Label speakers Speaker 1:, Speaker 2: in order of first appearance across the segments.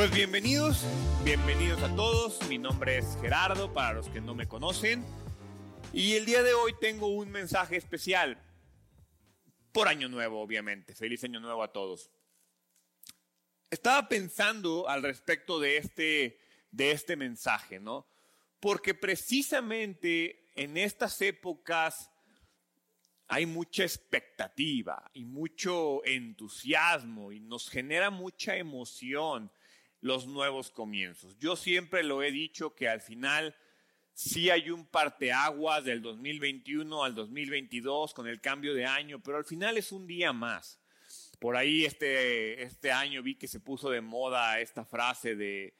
Speaker 1: Pues bienvenidos, bienvenidos a todos. Mi nombre es Gerardo, para los que no me conocen. Y el día de hoy tengo un mensaje especial. Por Año Nuevo, obviamente. Feliz Año Nuevo a todos. Estaba pensando al respecto de este, de este mensaje, ¿no? Porque precisamente en estas épocas hay mucha expectativa y mucho entusiasmo y nos genera mucha emoción los nuevos comienzos. Yo siempre lo he dicho que al final sí hay un parteaguas del 2021 al 2022 con el cambio de año, pero al final es un día más. Por ahí este, este año vi que se puso de moda esta frase de,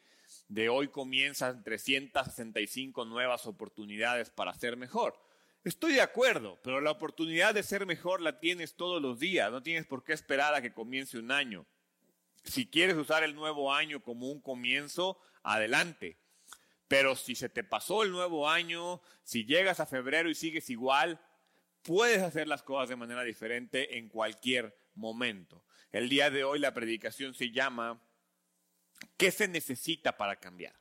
Speaker 1: de hoy comienzan 365 nuevas oportunidades para ser mejor. Estoy de acuerdo, pero la oportunidad de ser mejor la tienes todos los días, no tienes por qué esperar a que comience un año. Si quieres usar el nuevo año como un comienzo, adelante. Pero si se te pasó el nuevo año, si llegas a febrero y sigues igual, puedes hacer las cosas de manera diferente en cualquier momento. El día de hoy la predicación se llama ¿Qué se necesita para cambiar?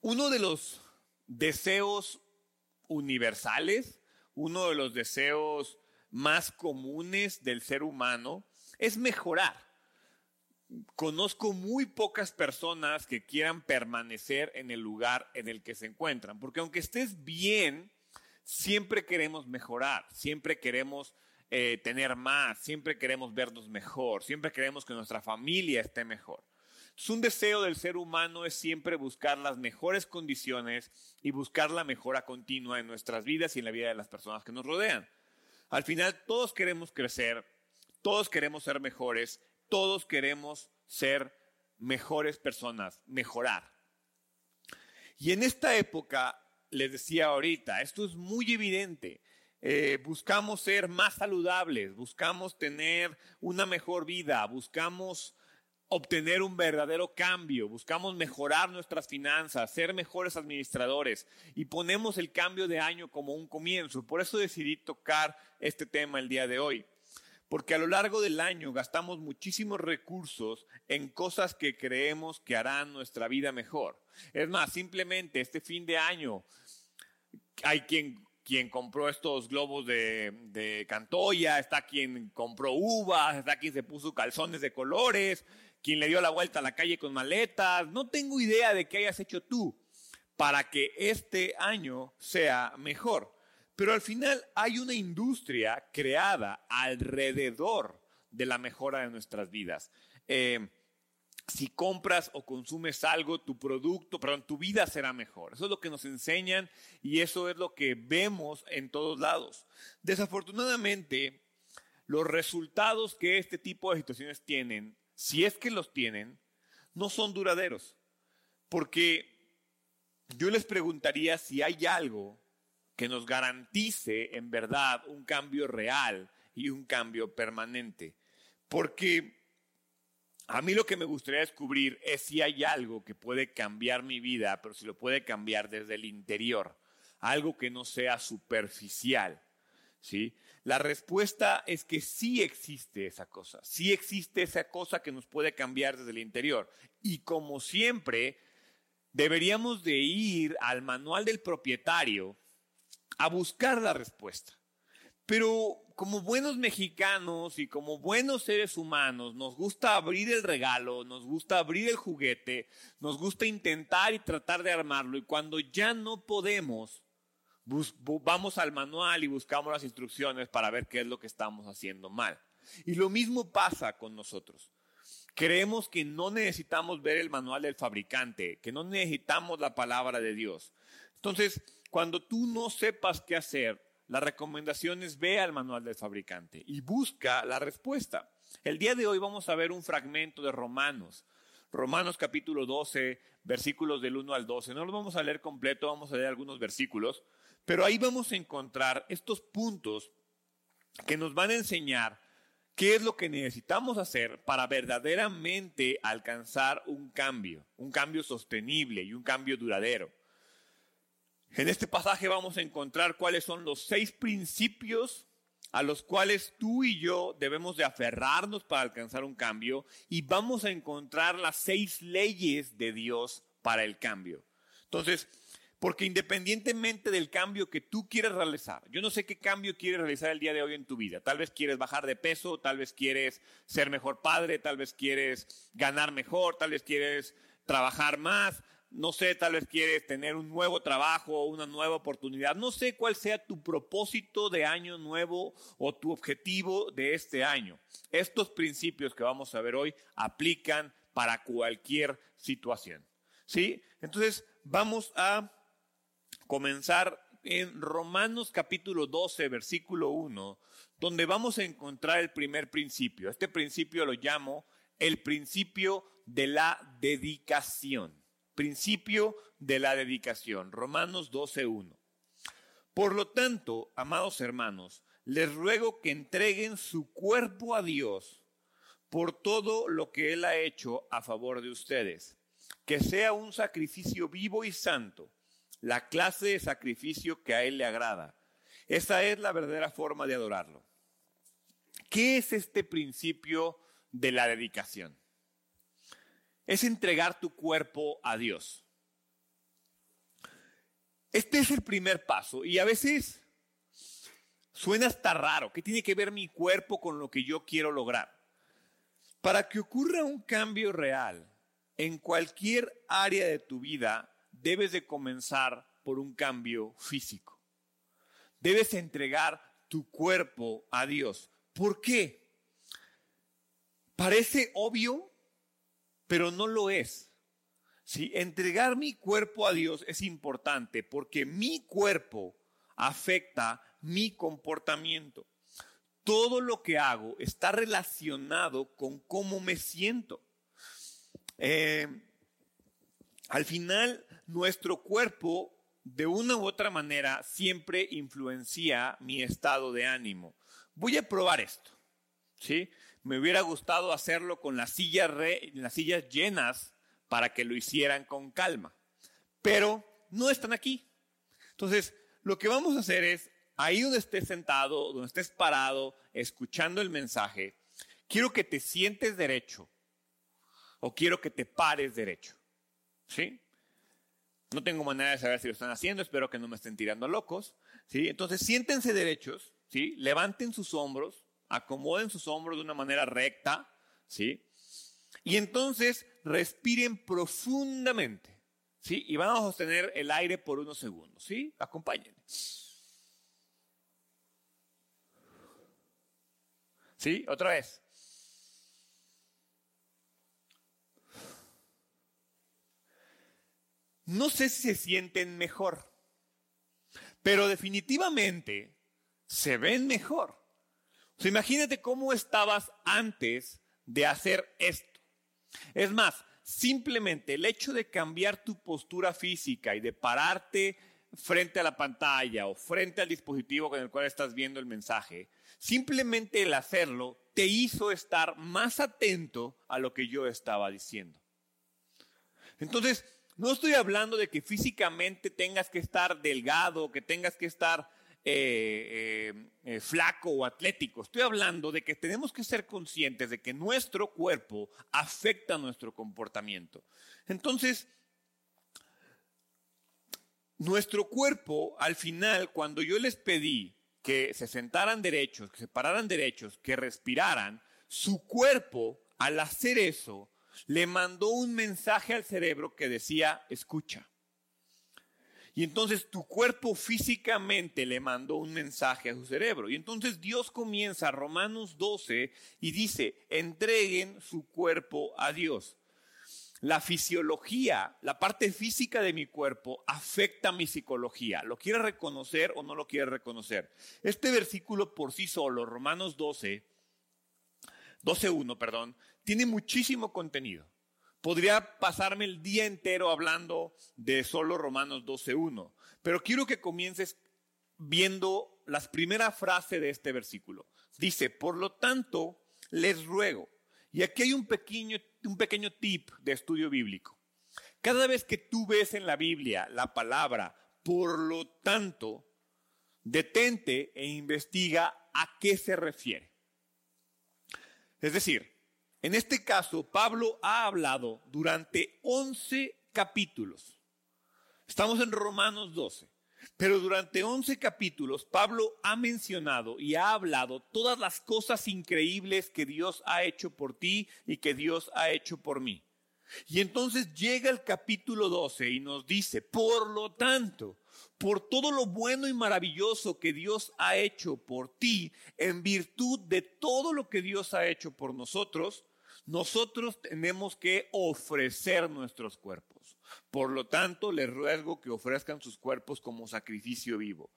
Speaker 1: Uno de los deseos universales, uno de los deseos más comunes del ser humano es mejorar. Conozco muy pocas personas que quieran permanecer en el lugar en el que se encuentran, porque aunque estés bien, siempre queremos mejorar, siempre queremos eh, tener más, siempre queremos vernos mejor, siempre queremos que nuestra familia esté mejor. un deseo del ser humano es siempre buscar las mejores condiciones y buscar la mejora continua en nuestras vidas y en la vida de las personas que nos rodean. Al final todos queremos crecer, todos queremos ser mejores, todos queremos ser mejores personas, mejorar. Y en esta época, les decía ahorita, esto es muy evidente. Eh, buscamos ser más saludables, buscamos tener una mejor vida, buscamos obtener un verdadero cambio, buscamos mejorar nuestras finanzas, ser mejores administradores y ponemos el cambio de año como un comienzo. Por eso decidí tocar este tema el día de hoy porque a lo largo del año gastamos muchísimos recursos en cosas que creemos que harán nuestra vida mejor. Es más, simplemente este fin de año hay quien, quien compró estos globos de, de Cantoya, está quien compró uvas, está quien se puso calzones de colores, quien le dio la vuelta a la calle con maletas. No tengo idea de qué hayas hecho tú para que este año sea mejor. Pero al final hay una industria creada alrededor de la mejora de nuestras vidas. Eh, si compras o consumes algo, tu producto, perdón, tu vida será mejor. Eso es lo que nos enseñan y eso es lo que vemos en todos lados. Desafortunadamente, los resultados que este tipo de situaciones tienen, si es que los tienen, no son duraderos. Porque yo les preguntaría si hay algo que nos garantice en verdad un cambio real y un cambio permanente. Porque a mí lo que me gustaría descubrir es si hay algo que puede cambiar mi vida, pero si lo puede cambiar desde el interior, algo que no sea superficial. ¿Sí? La respuesta es que sí existe esa cosa, sí existe esa cosa que nos puede cambiar desde el interior. Y como siempre, deberíamos de ir al manual del propietario a buscar la respuesta. Pero como buenos mexicanos y como buenos seres humanos, nos gusta abrir el regalo, nos gusta abrir el juguete, nos gusta intentar y tratar de armarlo y cuando ya no podemos, vamos al manual y buscamos las instrucciones para ver qué es lo que estamos haciendo mal. Y lo mismo pasa con nosotros. Creemos que no necesitamos ver el manual del fabricante, que no necesitamos la palabra de Dios. Entonces, cuando tú no sepas qué hacer, la recomendación es ve al manual del fabricante y busca la respuesta. El día de hoy vamos a ver un fragmento de Romanos. Romanos capítulo 12, versículos del 1 al 12. No lo vamos a leer completo, vamos a leer algunos versículos, pero ahí vamos a encontrar estos puntos que nos van a enseñar qué es lo que necesitamos hacer para verdaderamente alcanzar un cambio, un cambio sostenible y un cambio duradero. En este pasaje vamos a encontrar cuáles son los seis principios a los cuales tú y yo debemos de aferrarnos para alcanzar un cambio y vamos a encontrar las seis leyes de Dios para el cambio. Entonces, porque independientemente del cambio que tú quieres realizar, yo no sé qué cambio quieres realizar el día de hoy en tu vida. Tal vez quieres bajar de peso, tal vez quieres ser mejor padre, tal vez quieres ganar mejor, tal vez quieres trabajar más, no sé, tal vez quieres tener un nuevo trabajo, una nueva oportunidad. No sé cuál sea tu propósito de año nuevo o tu objetivo de este año. Estos principios que vamos a ver hoy aplican para cualquier situación. ¿Sí? Entonces, vamos a comenzar en Romanos capítulo 12, versículo 1, donde vamos a encontrar el primer principio. Este principio lo llamo el principio de la dedicación. Principio de la dedicación. Romanos 12, 1. Por lo tanto, amados hermanos, les ruego que entreguen su cuerpo a Dios por todo lo que Él ha hecho a favor de ustedes, que sea un sacrificio vivo y santo la clase de sacrificio que a Él le agrada. Esa es la verdadera forma de adorarlo. ¿Qué es este principio de la dedicación? Es entregar tu cuerpo a Dios. Este es el primer paso y a veces suena hasta raro. ¿Qué tiene que ver mi cuerpo con lo que yo quiero lograr? Para que ocurra un cambio real en cualquier área de tu vida, debes de comenzar por un cambio físico. Debes entregar tu cuerpo a Dios. ¿Por qué? Parece obvio, pero no lo es. Si entregar mi cuerpo a Dios es importante porque mi cuerpo afecta mi comportamiento. Todo lo que hago está relacionado con cómo me siento. Eh, al final, nuestro cuerpo, de una u otra manera, siempre influencia mi estado de ánimo. Voy a probar esto. ¿sí? Me hubiera gustado hacerlo con las sillas, las sillas llenas para que lo hicieran con calma. Pero no están aquí. Entonces, lo que vamos a hacer es, ahí donde estés sentado, donde estés parado, escuchando el mensaje, quiero que te sientes derecho o quiero que te pares derecho. ¿Sí? No tengo manera de saber si lo están haciendo, espero que no me estén tirando locos. ¿sí? Entonces, siéntense derechos, ¿sí? levanten sus hombros, acomoden sus hombros de una manera recta, ¿sí? Y entonces respiren profundamente, ¿sí? Y vamos a sostener el aire por unos segundos, ¿sí? Acompáñenme. ¿Sí? Otra vez. No sé si se sienten mejor, pero definitivamente se ven mejor. Imagínate cómo estabas antes de hacer esto. Es más, simplemente el hecho de cambiar tu postura física y de pararte frente a la pantalla o frente al dispositivo con el cual estás viendo el mensaje, simplemente el hacerlo te hizo estar más atento a lo que yo estaba diciendo. Entonces, no estoy hablando de que físicamente tengas que estar delgado, que tengas que estar eh, eh, eh, flaco o atlético. Estoy hablando de que tenemos que ser conscientes de que nuestro cuerpo afecta nuestro comportamiento. Entonces, nuestro cuerpo, al final, cuando yo les pedí que se sentaran derechos, que se pararan derechos, que respiraran, su cuerpo, al hacer eso, le mandó un mensaje al cerebro que decía, escucha. Y entonces tu cuerpo físicamente le mandó un mensaje a su cerebro. Y entonces Dios comienza Romanos 12 y dice, entreguen su cuerpo a Dios. La fisiología, la parte física de mi cuerpo afecta mi psicología. ¿Lo quiere reconocer o no lo quiere reconocer? Este versículo por sí solo, Romanos 12, 12.1, perdón, tiene muchísimo contenido. Podría pasarme el día entero hablando de solo Romanos 12.1, pero quiero que comiences viendo la primera frase de este versículo. Dice, por lo tanto, les ruego. Y aquí hay un pequeño, un pequeño tip de estudio bíblico. Cada vez que tú ves en la Biblia la palabra por lo tanto, detente e investiga a qué se refiere. Es decir, en este caso, Pablo ha hablado durante 11 capítulos. Estamos en Romanos 12. Pero durante 11 capítulos, Pablo ha mencionado y ha hablado todas las cosas increíbles que Dios ha hecho por ti y que Dios ha hecho por mí. Y entonces llega el capítulo 12 y nos dice, por lo tanto, por todo lo bueno y maravilloso que Dios ha hecho por ti, en virtud de todo lo que Dios ha hecho por nosotros, nosotros tenemos que ofrecer nuestros cuerpos. Por lo tanto, les ruego que ofrezcan sus cuerpos como sacrificio vivo.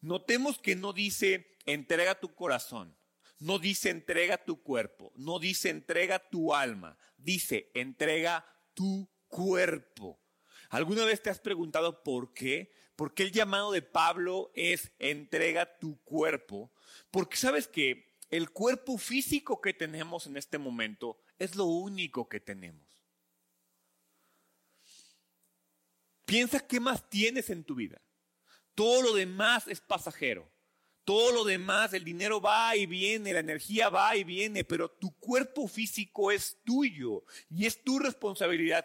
Speaker 1: Notemos que no dice entrega tu corazón, no dice entrega tu cuerpo, no dice entrega tu alma, dice entrega tu cuerpo. ¿Alguna vez te has preguntado por qué? ¿Por qué el llamado de Pablo es entrega tu cuerpo? Porque sabes que el cuerpo físico que tenemos en este momento es lo único que tenemos. Piensa qué más tienes en tu vida. Todo lo demás es pasajero. Todo lo demás, el dinero va y viene, la energía va y viene, pero tu cuerpo físico es tuyo y es tu responsabilidad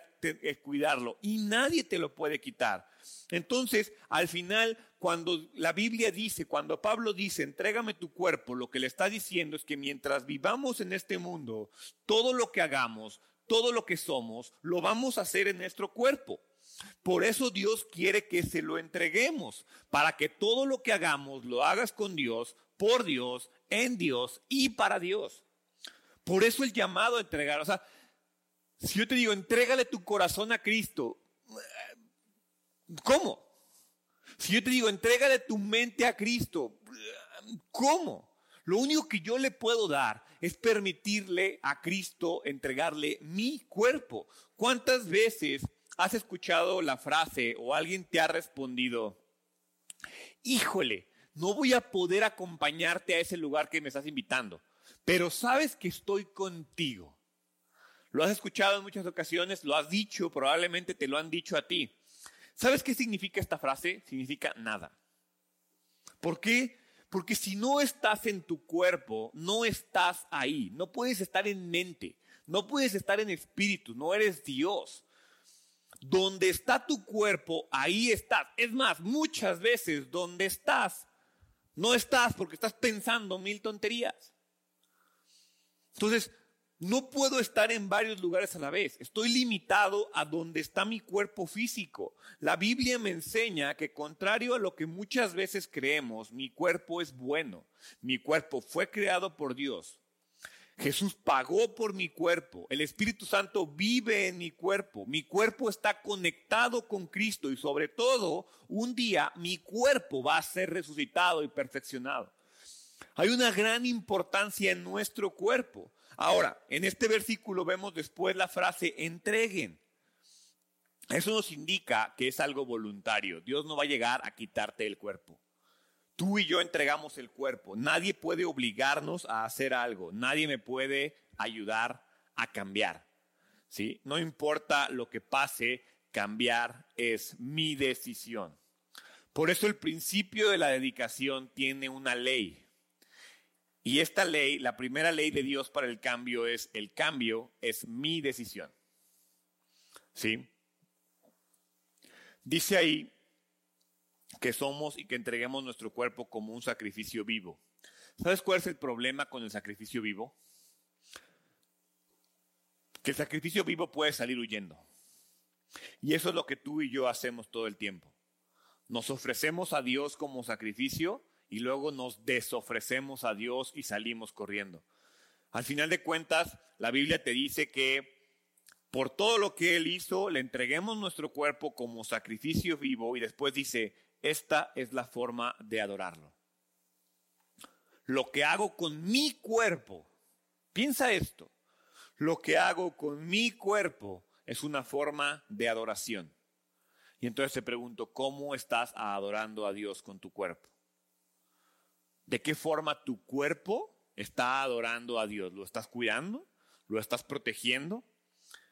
Speaker 1: cuidarlo y nadie te lo puede quitar. Entonces, al final, cuando la Biblia dice, cuando Pablo dice, entrégame tu cuerpo, lo que le está diciendo es que mientras vivamos en este mundo, todo lo que hagamos, todo lo que somos, lo vamos a hacer en nuestro cuerpo. Por eso Dios quiere que se lo entreguemos, para que todo lo que hagamos lo hagas con Dios, por Dios, en Dios y para Dios. Por eso el llamado a entregar. O sea, si yo te digo, entrégale tu corazón a Cristo, ¿cómo? Si yo te digo, entrégale tu mente a Cristo, ¿cómo? Lo único que yo le puedo dar es permitirle a Cristo entregarle mi cuerpo. ¿Cuántas veces has escuchado la frase o alguien te ha respondido, híjole, no voy a poder acompañarte a ese lugar que me estás invitando, pero sabes que estoy contigo. Lo has escuchado en muchas ocasiones, lo has dicho, probablemente te lo han dicho a ti. ¿Sabes qué significa esta frase? Significa nada. ¿Por qué? Porque si no estás en tu cuerpo, no estás ahí, no puedes estar en mente, no puedes estar en espíritu, no eres Dios. Donde está tu cuerpo, ahí estás. Es más, muchas veces donde estás, no estás porque estás pensando mil tonterías. Entonces, no puedo estar en varios lugares a la vez. Estoy limitado a donde está mi cuerpo físico. La Biblia me enseña que contrario a lo que muchas veces creemos, mi cuerpo es bueno. Mi cuerpo fue creado por Dios. Jesús pagó por mi cuerpo. El Espíritu Santo vive en mi cuerpo. Mi cuerpo está conectado con Cristo y sobre todo un día mi cuerpo va a ser resucitado y perfeccionado. Hay una gran importancia en nuestro cuerpo. Ahora, en este versículo vemos después la frase entreguen. Eso nos indica que es algo voluntario. Dios no va a llegar a quitarte el cuerpo. Tú y yo entregamos el cuerpo. Nadie puede obligarnos a hacer algo. Nadie me puede ayudar a cambiar. ¿Sí? No importa lo que pase, cambiar es mi decisión. Por eso el principio de la dedicación tiene una ley. Y esta ley, la primera ley de Dios para el cambio es, el cambio es mi decisión. ¿Sí? Dice ahí que somos y que entreguemos nuestro cuerpo como un sacrificio vivo. ¿Sabes cuál es el problema con el sacrificio vivo? Que el sacrificio vivo puede salir huyendo. Y eso es lo que tú y yo hacemos todo el tiempo. Nos ofrecemos a Dios como sacrificio y luego nos desofrecemos a Dios y salimos corriendo. Al final de cuentas, la Biblia te dice que por todo lo que Él hizo, le entreguemos nuestro cuerpo como sacrificio vivo y después dice, esta es la forma de adorarlo. Lo que hago con mi cuerpo, piensa esto, lo que hago con mi cuerpo es una forma de adoración. Y entonces te pregunto, ¿cómo estás adorando a Dios con tu cuerpo? ¿De qué forma tu cuerpo está adorando a Dios? ¿Lo estás cuidando? ¿Lo estás protegiendo?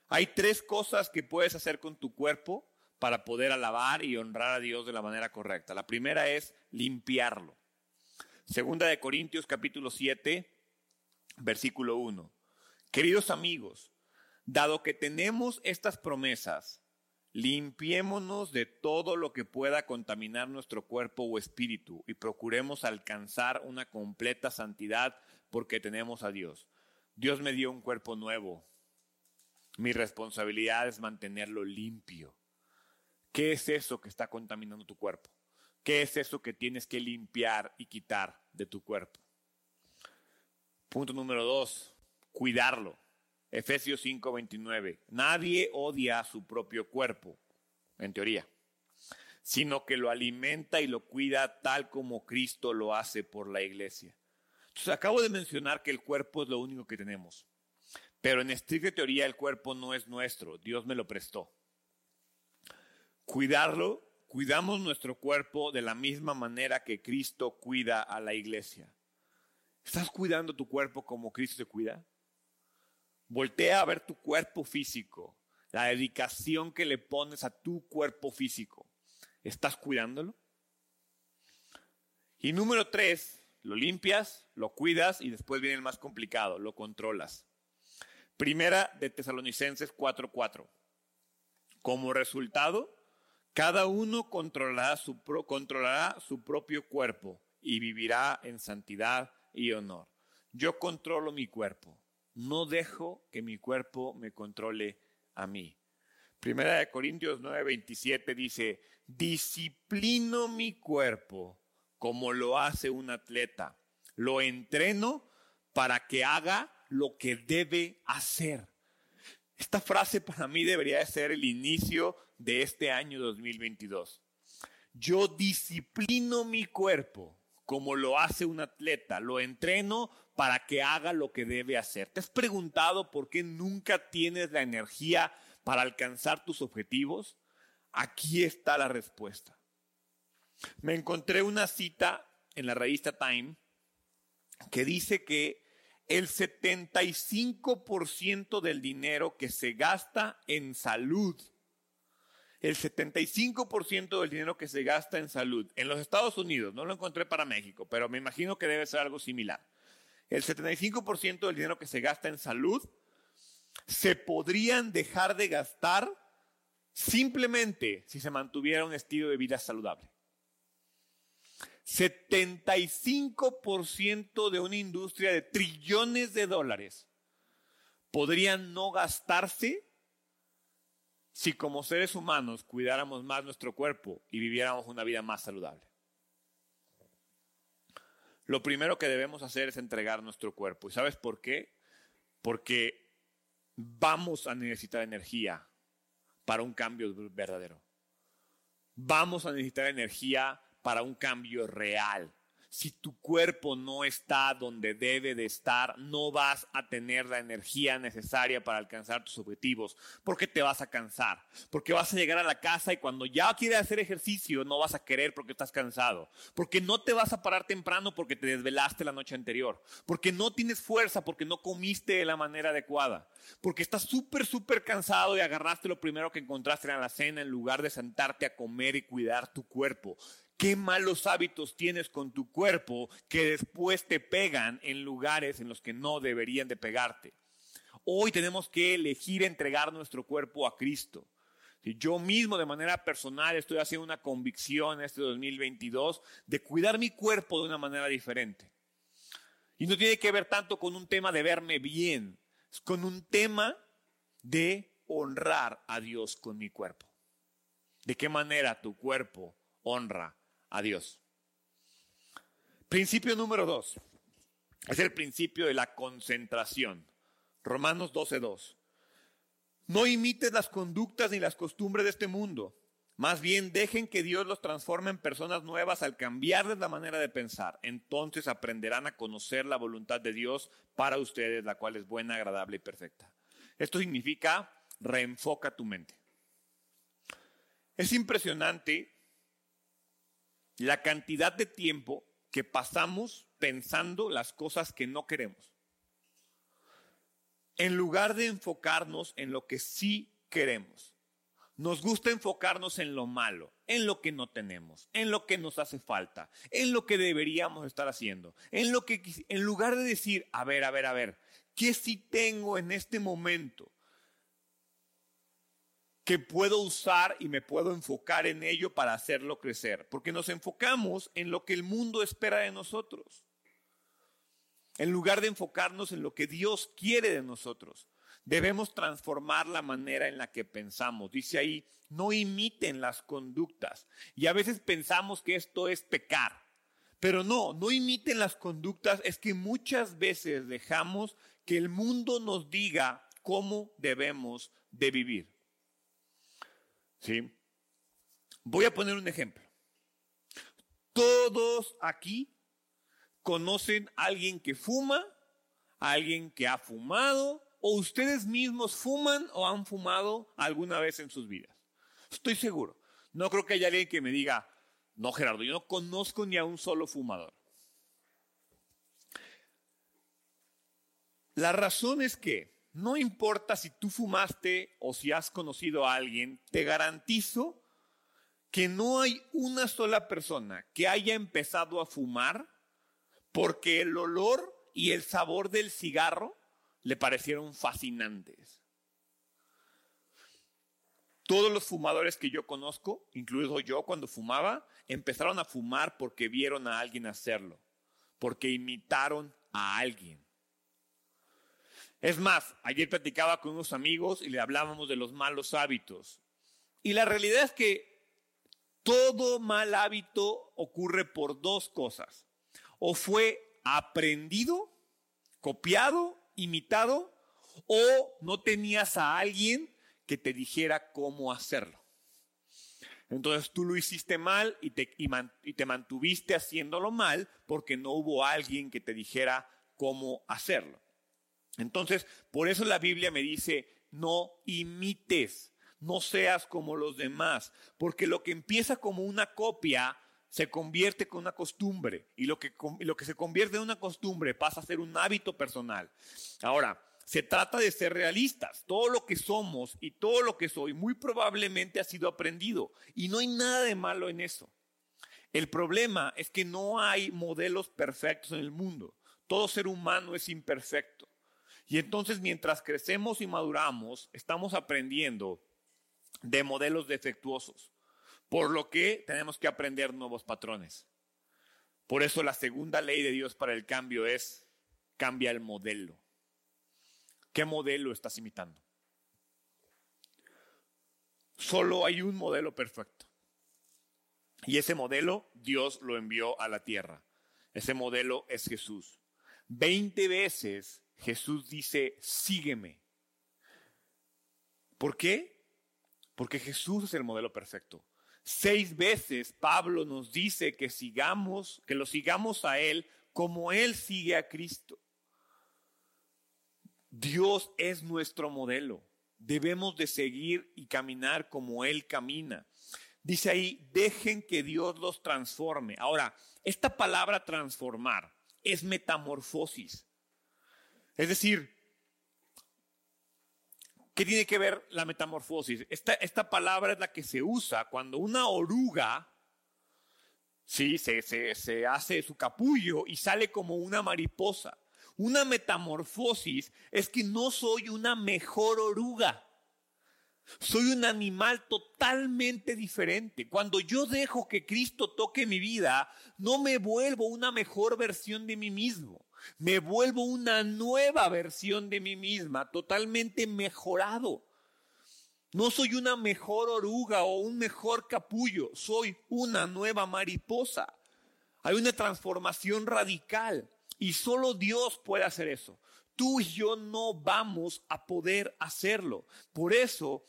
Speaker 1: Hay tres cosas que puedes hacer con tu cuerpo para poder alabar y honrar a Dios de la manera correcta. La primera es limpiarlo. Segunda de Corintios capítulo 7, versículo 1. Queridos amigos, dado que tenemos estas promesas, limpiémonos de todo lo que pueda contaminar nuestro cuerpo o espíritu y procuremos alcanzar una completa santidad porque tenemos a Dios. Dios me dio un cuerpo nuevo. Mi responsabilidad es mantenerlo limpio. ¿Qué es eso que está contaminando tu cuerpo? ¿Qué es eso que tienes que limpiar y quitar de tu cuerpo? Punto número dos, cuidarlo. Efesios 5:29. Nadie odia a su propio cuerpo, en teoría, sino que lo alimenta y lo cuida tal como Cristo lo hace por la iglesia. Entonces acabo de mencionar que el cuerpo es lo único que tenemos, pero en estricta teoría el cuerpo no es nuestro, Dios me lo prestó. Cuidarlo, cuidamos nuestro cuerpo de la misma manera que Cristo cuida a la iglesia. ¿Estás cuidando tu cuerpo como Cristo te cuida? Voltea a ver tu cuerpo físico, la dedicación que le pones a tu cuerpo físico. ¿Estás cuidándolo? Y número tres, lo limpias, lo cuidas y después viene el más complicado, lo controlas. Primera de Tesalonicenses 4:4. Como resultado, cada uno controlará su, controlará su propio cuerpo y vivirá en santidad y honor. Yo controlo mi cuerpo no dejo que mi cuerpo me controle a mí. Primera de Corintios 9:27 dice, disciplino mi cuerpo como lo hace un atleta. Lo entreno para que haga lo que debe hacer. Esta frase para mí debería ser el inicio de este año 2022. Yo disciplino mi cuerpo como lo hace un atleta, lo entreno para que haga lo que debe hacer. ¿Te has preguntado por qué nunca tienes la energía para alcanzar tus objetivos? Aquí está la respuesta. Me encontré una cita en la revista Time que dice que el 75% del dinero que se gasta en salud, el 75% del dinero que se gasta en salud en los Estados Unidos, no lo encontré para México, pero me imagino que debe ser algo similar el 75% del dinero que se gasta en salud se podrían dejar de gastar simplemente si se mantuviera un estilo de vida saludable. 75% de una industria de trillones de dólares podrían no gastarse si como seres humanos cuidáramos más nuestro cuerpo y viviéramos una vida más saludable lo primero que debemos hacer es entregar nuestro cuerpo. ¿Y sabes por qué? Porque vamos a necesitar energía para un cambio verdadero. Vamos a necesitar energía para un cambio real. Si tu cuerpo no está donde debe de estar, no vas a tener la energía necesaria para alcanzar tus objetivos, porque te vas a cansar, porque vas a llegar a la casa y cuando ya quieres hacer ejercicio no vas a querer porque estás cansado, porque no te vas a parar temprano porque te desvelaste la noche anterior, porque no tienes fuerza porque no comiste de la manera adecuada, porque estás súper, súper cansado y agarraste lo primero que encontraste en la cena en lugar de sentarte a comer y cuidar tu cuerpo. ¿Qué malos hábitos tienes con tu cuerpo que después te pegan en lugares en los que no deberían de pegarte? Hoy tenemos que elegir entregar nuestro cuerpo a Cristo. Si yo mismo de manera personal estoy haciendo una convicción este 2022 de cuidar mi cuerpo de una manera diferente. Y no tiene que ver tanto con un tema de verme bien, es con un tema de honrar a Dios con mi cuerpo. ¿De qué manera tu cuerpo honra a Dios. Principio número dos es el principio de la concentración. Romanos 12.2. No imites las conductas ni las costumbres de este mundo. Más bien dejen que Dios los transforme en personas nuevas al cambiarles la manera de pensar. Entonces aprenderán a conocer la voluntad de Dios para ustedes, la cual es buena, agradable y perfecta. Esto significa reenfoca tu mente. Es impresionante la cantidad de tiempo que pasamos pensando las cosas que no queremos. En lugar de enfocarnos en lo que sí queremos. nos gusta enfocarnos en lo malo, en lo que no tenemos, en lo que nos hace falta, en lo que deberíamos estar haciendo, en lo que en lugar de decir, a ver, a ver, a ver, ¿qué sí tengo en este momento que puedo usar y me puedo enfocar en ello para hacerlo crecer? Porque nos enfocamos en lo que el mundo espera de nosotros, en lugar de enfocarnos en lo que Dios quiere de nosotros. Debemos transformar la manera en la que pensamos. Dice ahí, no imiten las conductas. Y a veces pensamos que esto es pecar. Pero no, no imiten las conductas. Es que muchas veces dejamos que el mundo nos diga cómo debemos de vivir. ¿Sí? Voy a poner un ejemplo. Todos aquí conocen a alguien que fuma, a alguien que ha fumado, o ustedes mismos fuman o han fumado alguna vez en sus vidas. Estoy seguro. No creo que haya alguien que me diga, no Gerardo, yo no conozco ni a un solo fumador. La razón es que no importa si tú fumaste o si has conocido a alguien, te garantizo que no hay una sola persona que haya empezado a fumar porque el olor y el sabor del cigarro le parecieron fascinantes. Todos los fumadores que yo conozco, incluido yo cuando fumaba, empezaron a fumar porque vieron a alguien hacerlo, porque imitaron a alguien. Es más, ayer platicaba con unos amigos y le hablábamos de los malos hábitos. Y la realidad es que todo mal hábito ocurre por dos cosas. O fue aprendido, copiado imitado o no tenías a alguien que te dijera cómo hacerlo. Entonces tú lo hiciste mal y te, y te mantuviste haciéndolo mal porque no hubo alguien que te dijera cómo hacerlo. Entonces, por eso la Biblia me dice, no imites, no seas como los demás, porque lo que empieza como una copia se convierte con una costumbre y lo que, lo que se convierte en una costumbre pasa a ser un hábito personal. Ahora, se trata de ser realistas. Todo lo que somos y todo lo que soy muy probablemente ha sido aprendido y no hay nada de malo en eso. El problema es que no hay modelos perfectos en el mundo. Todo ser humano es imperfecto. Y entonces mientras crecemos y maduramos, estamos aprendiendo de modelos defectuosos. Por lo que tenemos que aprender nuevos patrones. Por eso la segunda ley de Dios para el cambio es cambia el modelo. ¿Qué modelo estás imitando? Solo hay un modelo perfecto. Y ese modelo Dios lo envió a la tierra. Ese modelo es Jesús. Veinte veces Jesús dice, sígueme. ¿Por qué? Porque Jesús es el modelo perfecto. Seis veces Pablo nos dice que sigamos, que lo sigamos a Él como Él sigue a Cristo. Dios es nuestro modelo. Debemos de seguir y caminar como Él camina. Dice ahí, dejen que Dios los transforme. Ahora, esta palabra transformar es metamorfosis. Es decir, ¿Qué tiene que ver la metamorfosis? Esta, esta palabra es la que se usa cuando una oruga ¿sí? se, se, se hace su capullo y sale como una mariposa. Una metamorfosis es que no soy una mejor oruga. Soy un animal totalmente diferente. Cuando yo dejo que Cristo toque mi vida, no me vuelvo una mejor versión de mí mismo me vuelvo una nueva versión de mí misma, totalmente mejorado. No soy una mejor oruga o un mejor capullo, soy una nueva mariposa. Hay una transformación radical y solo Dios puede hacer eso. Tú y yo no vamos a poder hacerlo. Por eso,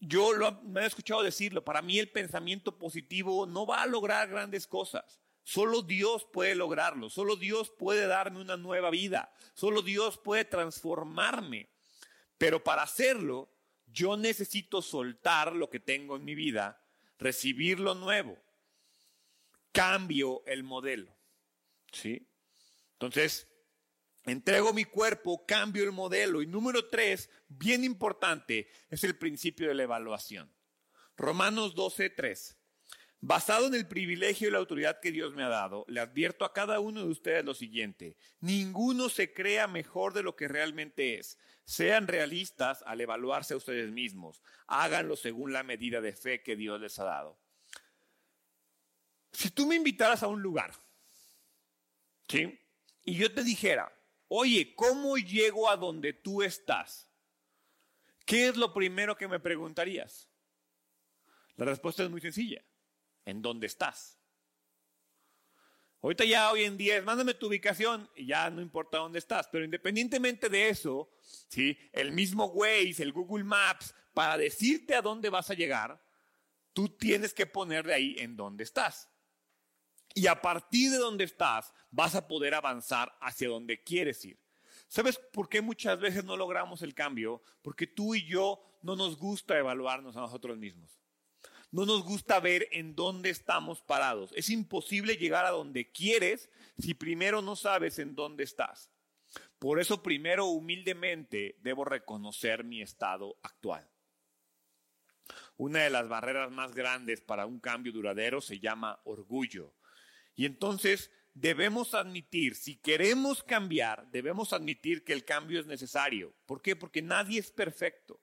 Speaker 1: yo lo, me he escuchado decirlo, para mí el pensamiento positivo no va a lograr grandes cosas. Solo Dios puede lograrlo, solo Dios puede darme una nueva vida, solo Dios puede transformarme. Pero para hacerlo, yo necesito soltar lo que tengo en mi vida, recibir lo nuevo. Cambio el modelo. ¿Sí? Entonces, entrego mi cuerpo, cambio el modelo. Y número tres, bien importante, es el principio de la evaluación. Romanos 12, 3. Basado en el privilegio y la autoridad que Dios me ha dado, le advierto a cada uno de ustedes lo siguiente. Ninguno se crea mejor de lo que realmente es. Sean realistas al evaluarse a ustedes mismos. Háganlo según la medida de fe que Dios les ha dado. Si tú me invitaras a un lugar, ¿sí? Y yo te dijera, oye, ¿cómo llego a donde tú estás? ¿Qué es lo primero que me preguntarías? La respuesta es muy sencilla en dónde estás. Ahorita ya hoy en día es, mándame tu ubicación y ya no importa dónde estás. Pero independientemente de eso, ¿sí? el mismo Waze, el Google Maps, para decirte a dónde vas a llegar, tú tienes que ponerle ahí en dónde estás. Y a partir de dónde estás, vas a poder avanzar hacia donde quieres ir. ¿Sabes por qué muchas veces no logramos el cambio? Porque tú y yo no nos gusta evaluarnos a nosotros mismos. No nos gusta ver en dónde estamos parados. Es imposible llegar a donde quieres si primero no sabes en dónde estás. Por eso primero humildemente debo reconocer mi estado actual. Una de las barreras más grandes para un cambio duradero se llama orgullo. Y entonces debemos admitir, si queremos cambiar, debemos admitir que el cambio es necesario. ¿Por qué? Porque nadie es perfecto.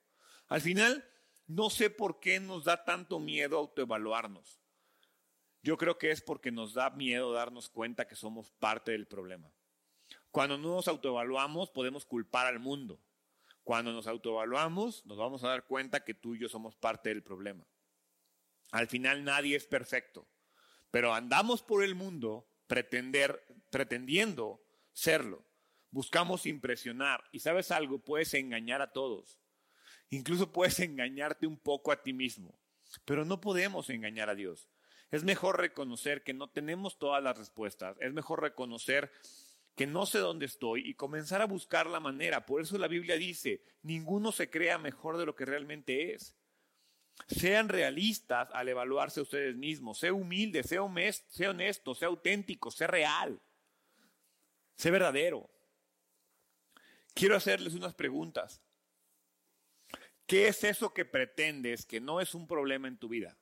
Speaker 1: Al final, no sé por qué nos da tanto miedo autoevaluarnos. Yo creo que es porque nos da miedo darnos cuenta que somos parte del problema. Cuando no nos autoevaluamos podemos culpar al mundo. Cuando nos autoevaluamos nos vamos a dar cuenta que tú y yo somos parte del problema. Al final nadie es perfecto, pero andamos por el mundo pretender, pretendiendo serlo. Buscamos impresionar y sabes algo, puedes engañar a todos. Incluso puedes engañarte un poco a ti mismo, pero no podemos engañar a Dios. Es mejor reconocer que no tenemos todas las respuestas, es mejor reconocer que no sé dónde estoy y comenzar a buscar la manera. Por eso la Biblia dice, ninguno se crea mejor de lo que realmente es. Sean realistas al evaluarse ustedes mismos, sea humilde, sea honesto, sea, auténtico, sea real, sea verdadero. Quiero hacerles unas preguntas. ¿Qué es eso que pretendes que no es un problema en tu vida?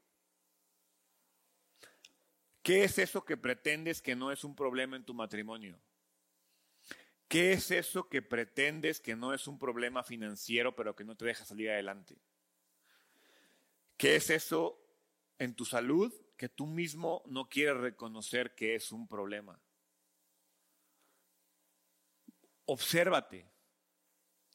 Speaker 1: ¿Qué es eso que pretendes que no es un problema en tu matrimonio? ¿Qué es eso que pretendes que no es un problema financiero pero que no te deja salir adelante? ¿Qué es eso en tu salud que tú mismo no quieres reconocer que es un problema? Obsérvate.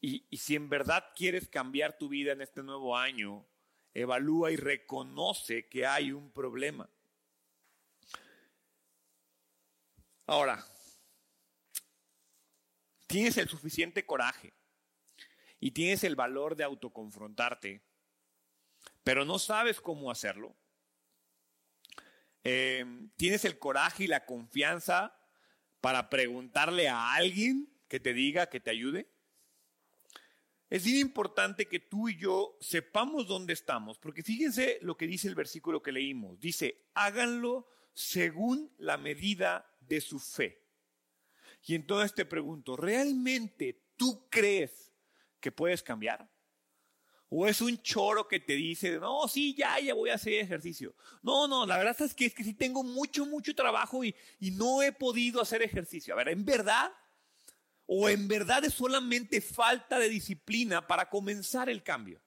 Speaker 1: Y, si en verdad quieres cambiar tu vida en este nuevo año, evalúa y reconoce que hay un problema. Ahora, tienes el suficiente coraje y tienes el valor de autoconfrontarte, pero no sabes cómo hacerlo. Eh, tienes el coraje y la confianza para preguntarle a alguien que te diga, que te ayude. Es bien importante que tú y yo sepamos dónde estamos, porque fíjense lo que dice el versículo que leímos. Dice, háganlo según la medida de su fe. Y entonces te pregunto, ¿realmente tú crees que puedes cambiar? ¿O es un choro que te dice, no, sí, ya, ya voy a hacer ejercicio? No, no, la verdad es que, es que sí tengo mucho, mucho trabajo y, y no he podido hacer ejercicio. A ver, ¿en verdad ¿O en verdad es solamente falta de disciplina para comenzar el cambio?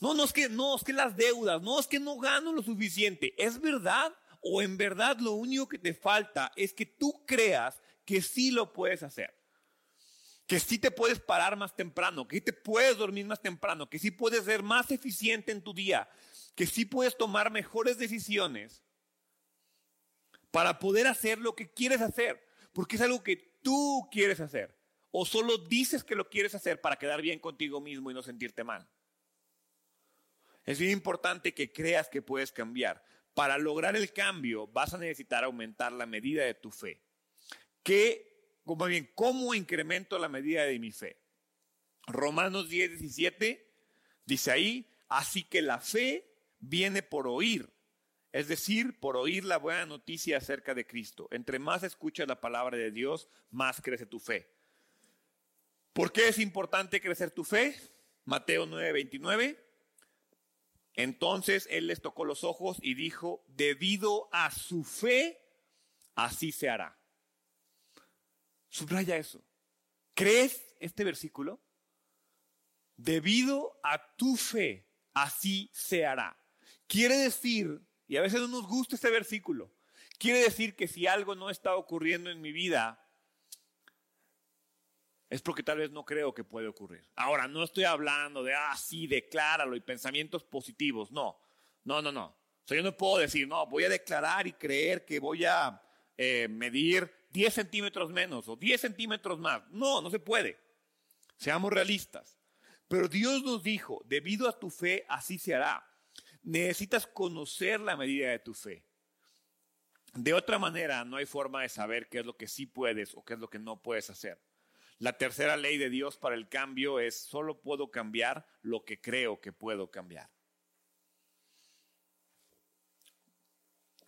Speaker 1: No, no es que no, es que las deudas, no es que no gano lo suficiente. ¿Es verdad? ¿O en verdad lo único que te falta es que tú creas que sí lo puedes hacer? Que sí te puedes parar más temprano, que sí te puedes dormir más temprano, que sí puedes ser más eficiente en tu día, que sí puedes tomar mejores decisiones para poder hacer lo que quieres hacer, porque es algo que tú quieres hacer. O solo dices que lo quieres hacer para quedar bien contigo mismo y no sentirte mal. Es importante que creas que puedes cambiar. Para lograr el cambio vas a necesitar aumentar la medida de tu fe. ¿Qué, como bien, cómo incremento la medida de mi fe? Romanos 10, 17 dice ahí, así que la fe viene por oír es decir, por oír la buena noticia acerca de Cristo. Entre más escuchas la palabra de Dios, más crece tu fe. ¿Por qué es importante crecer tu fe? Mateo 9:29. Entonces él les tocó los ojos y dijo, debido a su fe, así se hará. Subraya eso. ¿Crees este versículo? Debido a tu fe, así se hará. Quiere decir, y a veces no nos gusta este versículo, quiere decir que si algo no está ocurriendo en mi vida, es porque tal vez no creo que puede ocurrir. Ahora, no estoy hablando de, ah, sí, decláralo y pensamientos positivos. No, no, no, no. O sea, yo no puedo decir, no, voy a declarar y creer que voy a eh, medir 10 centímetros menos o 10 centímetros más. No, no se puede. Seamos realistas. Pero Dios nos dijo, debido a tu fe, así se hará. Necesitas conocer la medida de tu fe. De otra manera, no hay forma de saber qué es lo que sí puedes o qué es lo que no puedes hacer. La tercera ley de Dios para el cambio es solo puedo cambiar lo que creo que puedo cambiar.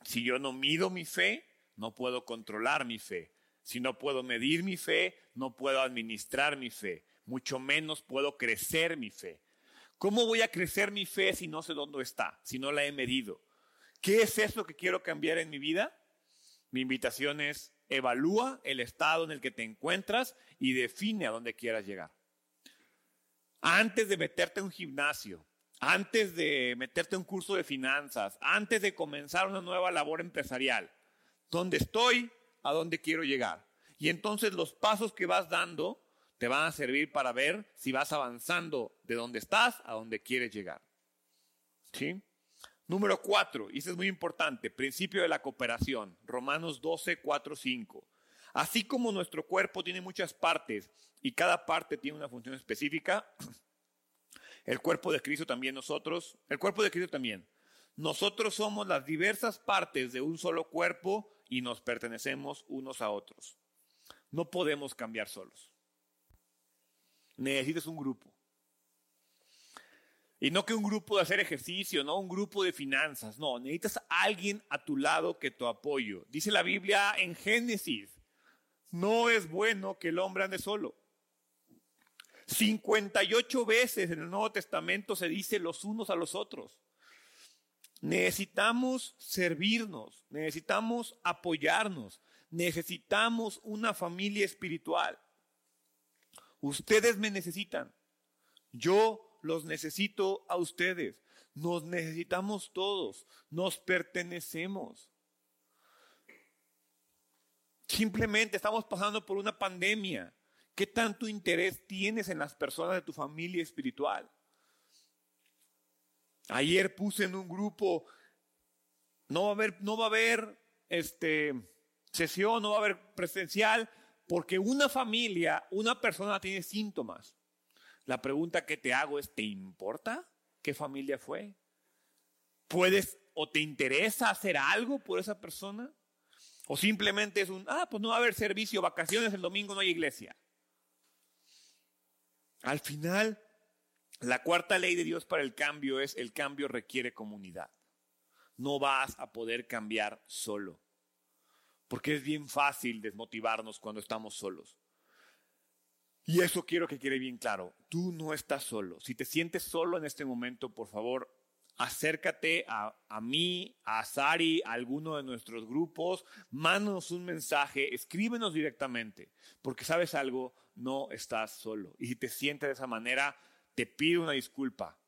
Speaker 1: Si yo no mido mi fe, no puedo controlar mi fe. Si no puedo medir mi fe, no puedo administrar mi fe. Mucho menos puedo crecer mi fe. ¿Cómo voy a crecer mi fe si no sé dónde está, si no la he medido? ¿Qué es eso que quiero cambiar en mi vida? Mi invitación es evalúa el estado en el que te encuentras y define a dónde quieras llegar. Antes de meterte a un gimnasio, antes de meterte a un curso de finanzas, antes de comenzar una nueva labor empresarial, ¿dónde estoy? ¿A dónde quiero llegar? Y entonces los pasos que vas dando te van a servir para ver si vas avanzando de dónde estás a dónde quieres llegar. ¿Sí? Número cuatro, y eso es muy importante, principio de la cooperación, Romanos 12, 4, 5. Así como nuestro cuerpo tiene muchas partes y cada parte tiene una función específica, el cuerpo de Cristo también nosotros, el cuerpo de Cristo también. Nosotros somos las diversas partes de un solo cuerpo y nos pertenecemos unos a otros. No podemos cambiar solos. Necesitas un grupo. Y no que un grupo de hacer ejercicio, no un grupo de finanzas, no, necesitas alguien a tu lado que te apoyo. Dice la Biblia en Génesis, no es bueno que el hombre ande solo. 58 veces en el Nuevo Testamento se dice los unos a los otros. Necesitamos servirnos, necesitamos apoyarnos, necesitamos una familia espiritual. Ustedes me necesitan. Yo los necesito a ustedes. Nos necesitamos todos. Nos pertenecemos. Simplemente estamos pasando por una pandemia. ¿Qué tanto interés tienes en las personas de tu familia espiritual? Ayer puse en un grupo, no va a haber, no va a haber este, sesión, no va a haber presencial, porque una familia, una persona tiene síntomas. La pregunta que te hago es, ¿te importa qué familia fue? ¿Puedes o te interesa hacer algo por esa persona? ¿O simplemente es un, ah, pues no va a haber servicio, vacaciones, el domingo no hay iglesia? Al final, la cuarta ley de Dios para el cambio es, el cambio requiere comunidad. No vas a poder cambiar solo, porque es bien fácil desmotivarnos cuando estamos solos. Y eso quiero que quede bien claro. Tú no estás solo. Si te sientes solo en este momento, por favor, acércate a, a, mí, a Sari, a alguno de nuestros grupos, mándanos un mensaje, escríbenos directamente, porque sabes algo, no estás solo. Y si te sientes de esa manera, te pido una disculpa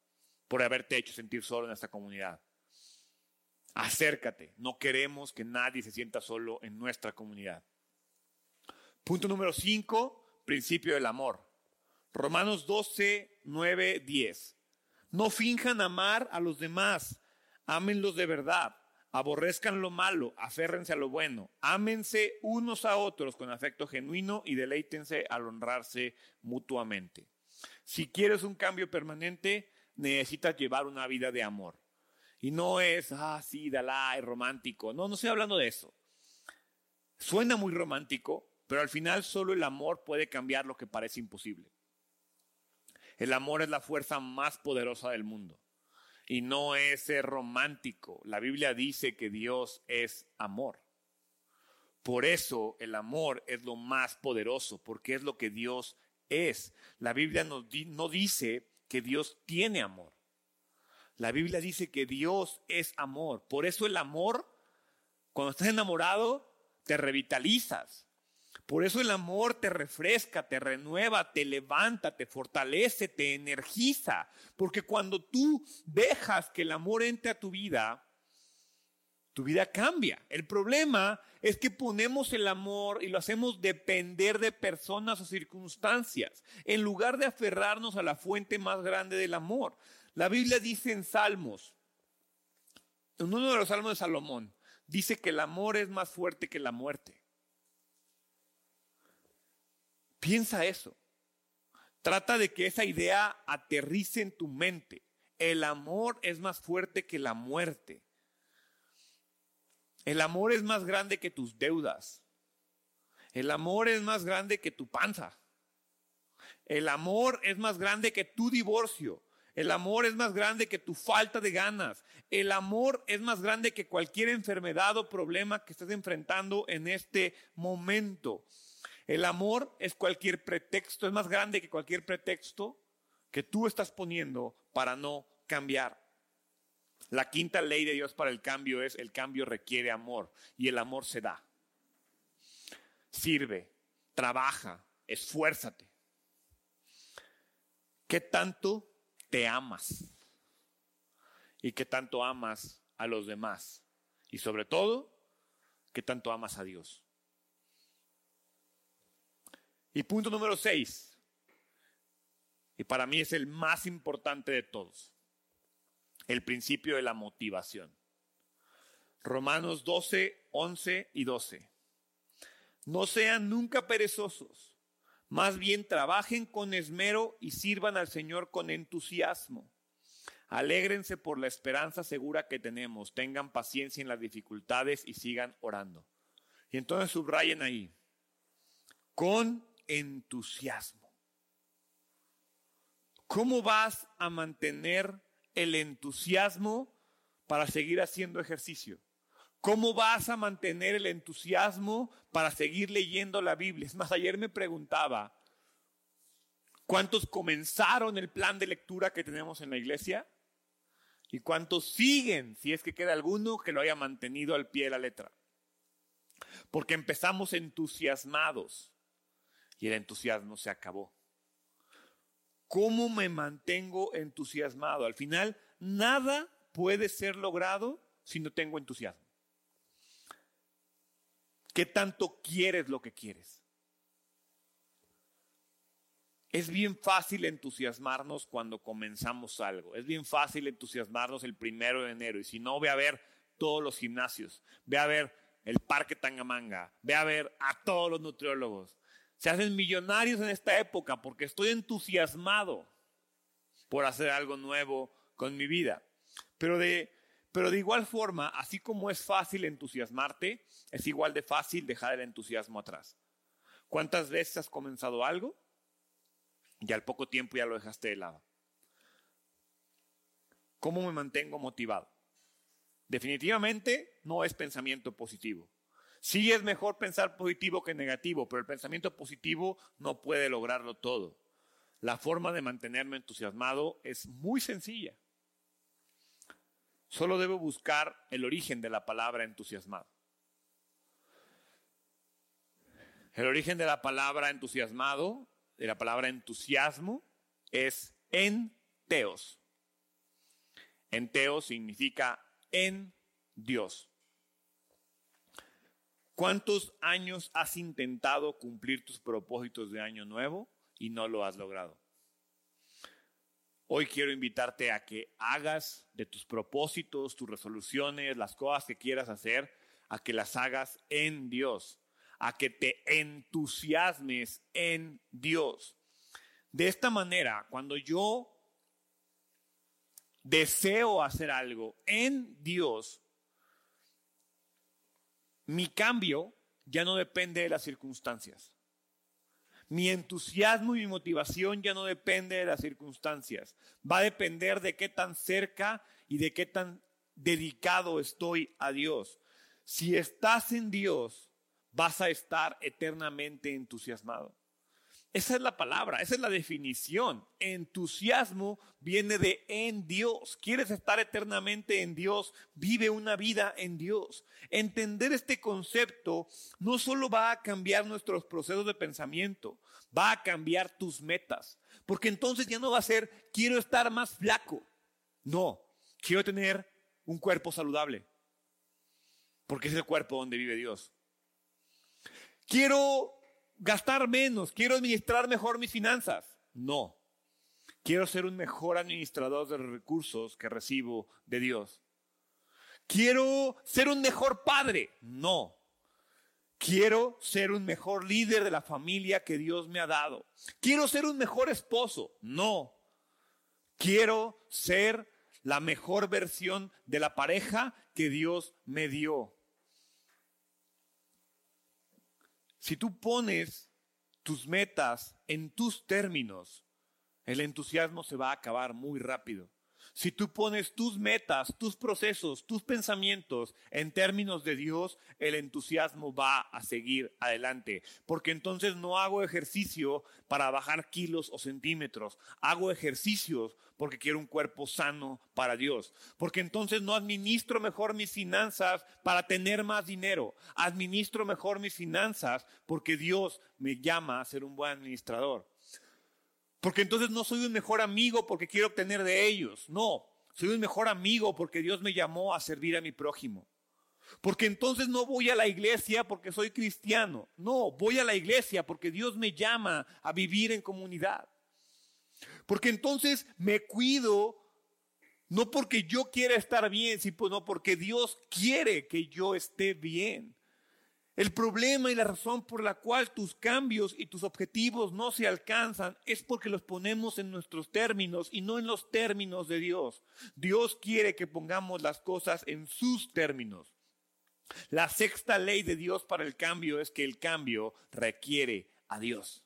Speaker 1: por haberte hecho sentir solo en esta comunidad. Acércate, no queremos que nadie se sienta solo en nuestra comunidad. Punto número 5 principio del amor. Romanos 12, 9, 10. No finjan amar a los demás, ámenlos de verdad, aborrezcan lo malo, aférrense a lo bueno, ámense unos a otros con afecto genuino y deleítense al honrarse mutuamente. Si quieres un cambio permanente, necesitas llevar una vida de amor. Y no es, ah, sí, Dalai, romántico. No, no estoy hablando de eso. Suena muy romántico, pero al final solo el amor puede cambiar lo que parece imposible. El amor es la fuerza más poderosa del mundo. Y no es romántico. La Biblia dice que Dios es amor. Por eso el amor es lo más poderoso, porque es lo que Dios es. La Biblia no dice que Dios tiene amor. La Biblia dice que Dios es amor. Por eso el amor, cuando estás enamorado, te revitalizas. Por eso el amor te refresca, te renueva, te levanta, te fortalece, te energiza. Porque cuando tú dejas que el amor entre a tu vida, tu vida cambia. El problema es que ponemos el amor y lo hacemos depender de personas o circunstancias, en lugar de aferrarnos a la fuente más grande del amor. La Biblia dice en Salmos, en uno de los Salmos de Salomón, dice que el amor es más fuerte que la muerte. Piensa eso. Trata de que esa idea aterrice en tu mente. El amor es más fuerte que la muerte. El amor es más grande que tus deudas. El amor es más grande que tu panza. El amor es más grande que tu divorcio. El amor es más grande que tu falta de ganas. El amor es más grande que cualquier enfermedad o problema que estés enfrentando en este momento. El amor es cualquier pretexto, es más grande que cualquier pretexto que tú estás poniendo para no cambiar. La quinta ley de Dios para el cambio es el cambio requiere amor y el amor se da. Sirve, trabaja, esfuérzate. ¿Qué tanto te amas? ¿Y qué tanto amas a los demás? Y sobre todo, ¿qué tanto amas a Dios? Y punto número seis, y para mí es el más importante de todos el principio de la motivación. Romanos 12, 11 y 12. No sean nunca perezosos, más bien trabajen con esmero y sirvan al Señor con entusiasmo. Alégrense por la esperanza segura que tenemos, tengan paciencia en las dificultades y sigan orando. Y entonces subrayen ahí, con entusiasmo. ¿Cómo vas a mantener el entusiasmo para seguir haciendo ejercicio? ¿Cómo vas a mantener el entusiasmo para seguir leyendo la Biblia? Es más, ayer me preguntaba, ¿cuántos comenzaron el plan de lectura que tenemos en la iglesia? ¿Y cuántos siguen, si es que queda alguno que lo haya mantenido al pie de la letra? Porque empezamos entusiasmados y el entusiasmo se acabó. ¿Cómo me mantengo entusiasmado? Al final, nada puede ser logrado si no tengo entusiasmo. ¿Qué tanto quieres lo que quieres? Es bien fácil entusiasmarnos cuando comenzamos algo. Es bien fácil entusiasmarnos el primero de enero. Y si no, ve a ver todos los gimnasios. Ve a ver el Parque Tangamanga. Ve a ver a todos los nutriólogos se hacen millonarios en esta época porque estoy entusiasmado por hacer algo nuevo con mi vida. Pero de, pero de igual forma, así como es fácil entusiasmarte, es igual de fácil dejar el entusiasmo atrás. ¿Cuántas veces has comenzado algo y al poco tiempo ya lo dejaste de lado? ¿Cómo me mantengo motivado? Definitivamente no es pensamiento positivo. Sí es mejor pensar positivo que negativo, pero el pensamiento positivo no puede lograrlo todo. La forma de mantenerme entusiasmado es muy sencilla. Solo debo buscar el origen de la palabra entusiasmado. El origen de la palabra entusiasmado, de la palabra entusiasmo, es enteos. Enteos significa en Dios. ¿Cuántos años has intentado cumplir tus propósitos de año nuevo y no lo has logrado? Hoy quiero invitarte a que hagas de tus propósitos, tus resoluciones, las cosas que quieras hacer, a que las hagas en Dios, a que te entusiasmes en Dios. De esta manera, cuando yo deseo hacer algo en Dios, mi cambio ya no depende de las circunstancias. Mi entusiasmo y mi motivación ya no depende de las circunstancias. Va a depender de qué tan cerca y de qué tan dedicado estoy a Dios. Si estás en Dios, vas a estar eternamente entusiasmado. Esa es la palabra, esa es la definición. Entusiasmo viene de en Dios. ¿Quieres estar eternamente en Dios? Vive una vida en Dios. Entender este concepto no solo va a cambiar nuestros procesos de pensamiento, va a cambiar tus metas. Porque entonces ya no va a ser, quiero estar más flaco. No, quiero tener un cuerpo saludable. Porque es el cuerpo donde vive Dios. Quiero gastar menos, quiero administrar mejor mis finanzas. No, quiero ser un mejor administrador de los recursos que recibo de Dios. Quiero ser un mejor padre. No, Quiero ser un mejor líder de la familia que Dios me ha dado. Quiero ser un mejor esposo. No. Quiero ser la mejor versión de la pareja que Dios me dio. Si tú pones tus metas en tus términos, el entusiasmo se va a acabar muy rápido. Si tú pones tus metas, tus procesos, tus pensamientos en términos de Dios, el entusiasmo va a seguir adelante. Porque entonces no hago ejercicio para bajar kilos o centímetros. Hago ejercicios porque quiero un cuerpo sano para Dios. Porque entonces no administro mejor mis finanzas para tener más dinero. Administro mejor mis finanzas porque Dios me llama a ser un buen administrador. Porque entonces no soy un mejor amigo porque quiero obtener de ellos. No, soy un mejor amigo porque Dios me llamó a servir a mi prójimo. Porque entonces no voy a la iglesia porque soy cristiano. No, voy a la iglesia porque Dios me llama a vivir en comunidad. Porque entonces me cuido no porque yo quiera estar bien, sino porque Dios quiere que yo esté bien. El problema y la razón por la cual tus cambios y tus objetivos no se alcanzan es porque los ponemos en nuestros términos y no en los términos de Dios. Dios quiere que pongamos las cosas en sus términos. La sexta ley de Dios para el cambio es que el cambio requiere a Dios.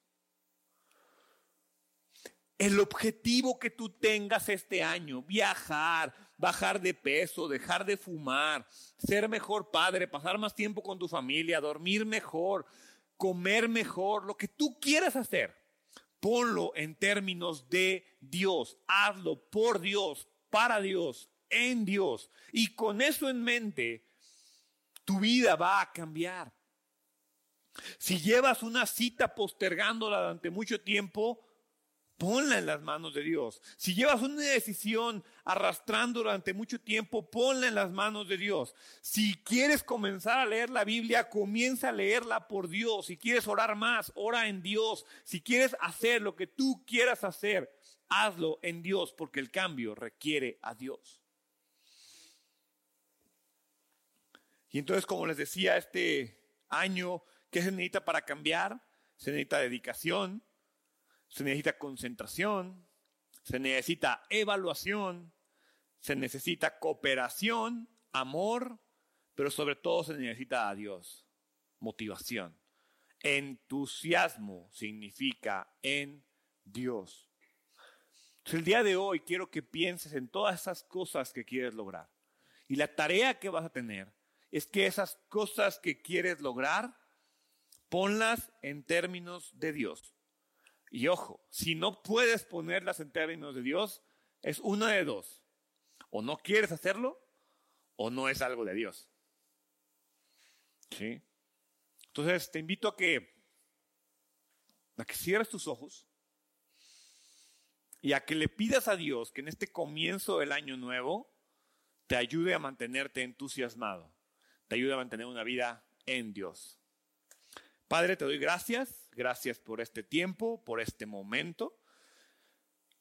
Speaker 1: El objetivo que tú tengas este año, viajar, bajar de peso, dejar de fumar, ser mejor padre, pasar más tiempo con tu familia, dormir mejor, comer mejor, lo que tú quieras hacer, ponlo en términos de Dios, hazlo por Dios, para Dios, en Dios. Y con eso en mente, tu vida va a cambiar. Si llevas una cita postergándola durante mucho tiempo, ponla en las manos de Dios. Si llevas una decisión arrastrando durante mucho tiempo, ponla en las manos de Dios. Si quieres comenzar a leer la Biblia, comienza a leerla por Dios. Si quieres orar más, ora en Dios. Si quieres hacer lo que tú quieras hacer, hazlo en Dios, porque el cambio requiere a Dios. Y entonces, como les decía, este año, ¿qué se necesita para cambiar? Se necesita dedicación, se necesita concentración, se necesita evaluación, se necesita cooperación, amor, pero sobre todo se necesita a Dios, motivación. Entusiasmo significa en Dios. Entonces, el día de hoy quiero que pienses en todas esas cosas que quieres lograr. Y la tarea que vas a tener es que esas cosas que quieres lograr, ponlas en términos de Dios. Y ojo, si no puedes ponerlas en términos de Dios, es una de dos. O no quieres hacerlo, o no es algo de Dios. ¿Sí? Entonces te invito a que, a que cierres tus ojos y a que le pidas a Dios que en este comienzo del año nuevo te ayude a mantenerte entusiasmado, te ayude a mantener una vida en Dios. Padre, te doy gracias, gracias por este tiempo, por este momento.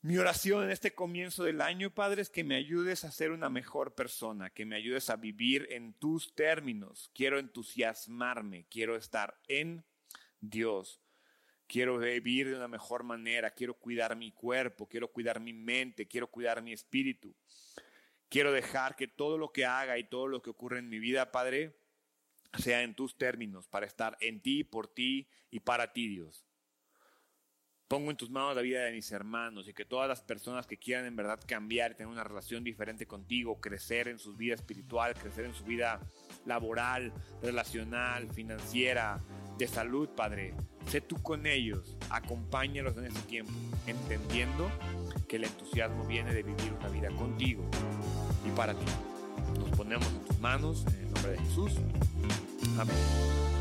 Speaker 1: Mi oración en este comienzo del año, Padre, es que me ayudes a ser una mejor persona, que me ayudes a vivir en tus términos. Quiero entusiasmarme, quiero estar en Dios. Quiero vivir de una mejor manera, quiero cuidar mi cuerpo, quiero cuidar mi mente, quiero cuidar mi espíritu. Quiero dejar que todo lo que haga y todo lo que ocurre en mi vida, Padre, sea en tus términos, para estar en ti, por ti y para ti, Dios. Pongo en tus manos la vida de mis hermanos y que todas las personas que quieran en verdad cambiar, tener una relación diferente contigo, crecer en su vida espiritual, crecer en su vida laboral, relacional, financiera, de salud, Padre. Sé tú con ellos, acompáñalos en este tiempo, entendiendo que el entusiasmo viene de vivir una vida contigo y para ti nos ponemos en tus manos, en el nombre de Jesús. Amén.